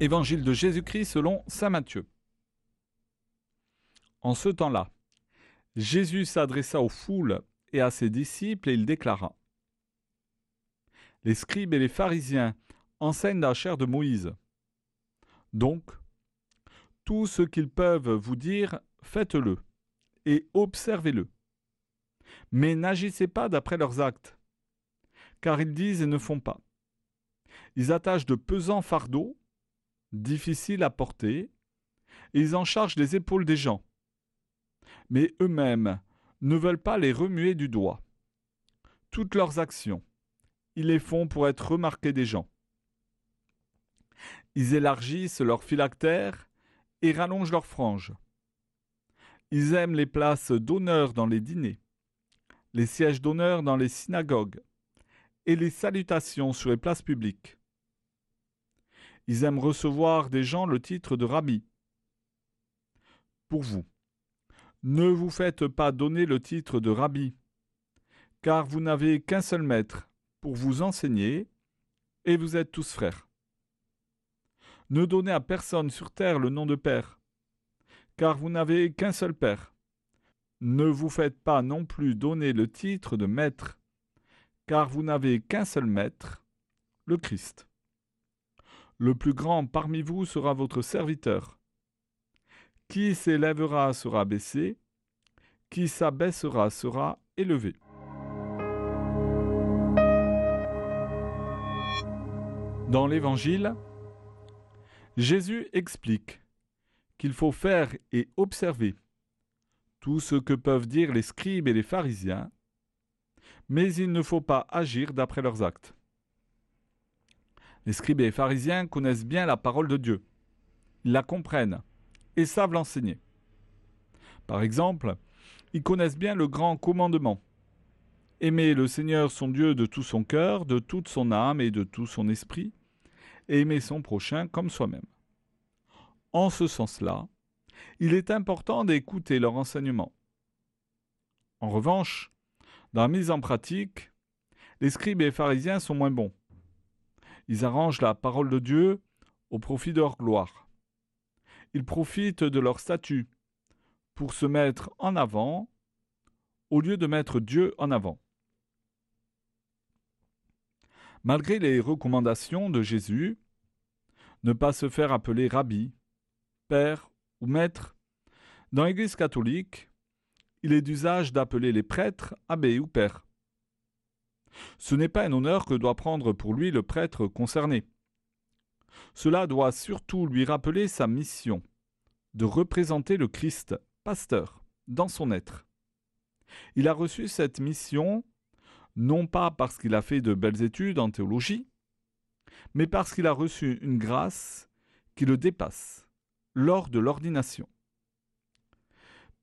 Évangile de Jésus-Christ selon Saint Matthieu. En ce temps-là, Jésus s'adressa aux foules et à ses disciples et il déclara Les scribes et les pharisiens enseignent la chair de Moïse. Donc, tout ce qu'ils peuvent vous dire, faites-le et observez-le. Mais n'agissez pas d'après leurs actes, car ils disent et ne font pas. Ils attachent de pesants fardeaux difficiles à porter, ils en chargent les épaules des gens. Mais eux-mêmes ne veulent pas les remuer du doigt. Toutes leurs actions, ils les font pour être remarqués des gens. Ils élargissent leurs phylactères et rallongent leurs franges. Ils aiment les places d'honneur dans les dîners, les sièges d'honneur dans les synagogues et les salutations sur les places publiques. Ils aiment recevoir des gens le titre de rabbi. Pour vous, ne vous faites pas donner le titre de rabbi, car vous n'avez qu'un seul maître pour vous enseigner, et vous êtes tous frères. Ne donnez à personne sur terre le nom de père, car vous n'avez qu'un seul père. Ne vous faites pas non plus donner le titre de maître, car vous n'avez qu'un seul maître, le Christ. Le plus grand parmi vous sera votre serviteur. Qui s'élèvera sera baissé, qui s'abaissera sera élevé. Dans l'Évangile, Jésus explique qu'il faut faire et observer tout ce que peuvent dire les scribes et les pharisiens, mais il ne faut pas agir d'après leurs actes. Les scribes et les pharisiens connaissent bien la parole de Dieu. Ils la comprennent et savent l'enseigner. Par exemple, ils connaissent bien le grand commandement. Aimer le Seigneur son Dieu de tout son cœur, de toute son âme et de tout son esprit, et aimer son prochain comme soi-même. En ce sens-là, il est important d'écouter leur enseignement. En revanche, dans la mise en pratique, les scribes et les pharisiens sont moins bons. Ils arrangent la parole de Dieu au profit de leur gloire. Ils profitent de leur statut pour se mettre en avant au lieu de mettre Dieu en avant. Malgré les recommandations de Jésus, ne pas se faire appeler rabbi, père ou maître, dans l'Église catholique, il est d'usage d'appeler les prêtres abbé ou père. Ce n'est pas un honneur que doit prendre pour lui le prêtre concerné. Cela doit surtout lui rappeler sa mission, de représenter le Christ, pasteur, dans son être. Il a reçu cette mission non pas parce qu'il a fait de belles études en théologie, mais parce qu'il a reçu une grâce qui le dépasse lors de l'ordination.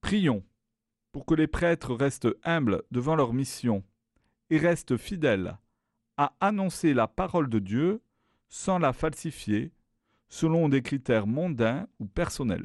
Prions pour que les prêtres restent humbles devant leur mission et reste fidèle à annoncer la parole de Dieu sans la falsifier selon des critères mondains ou personnels.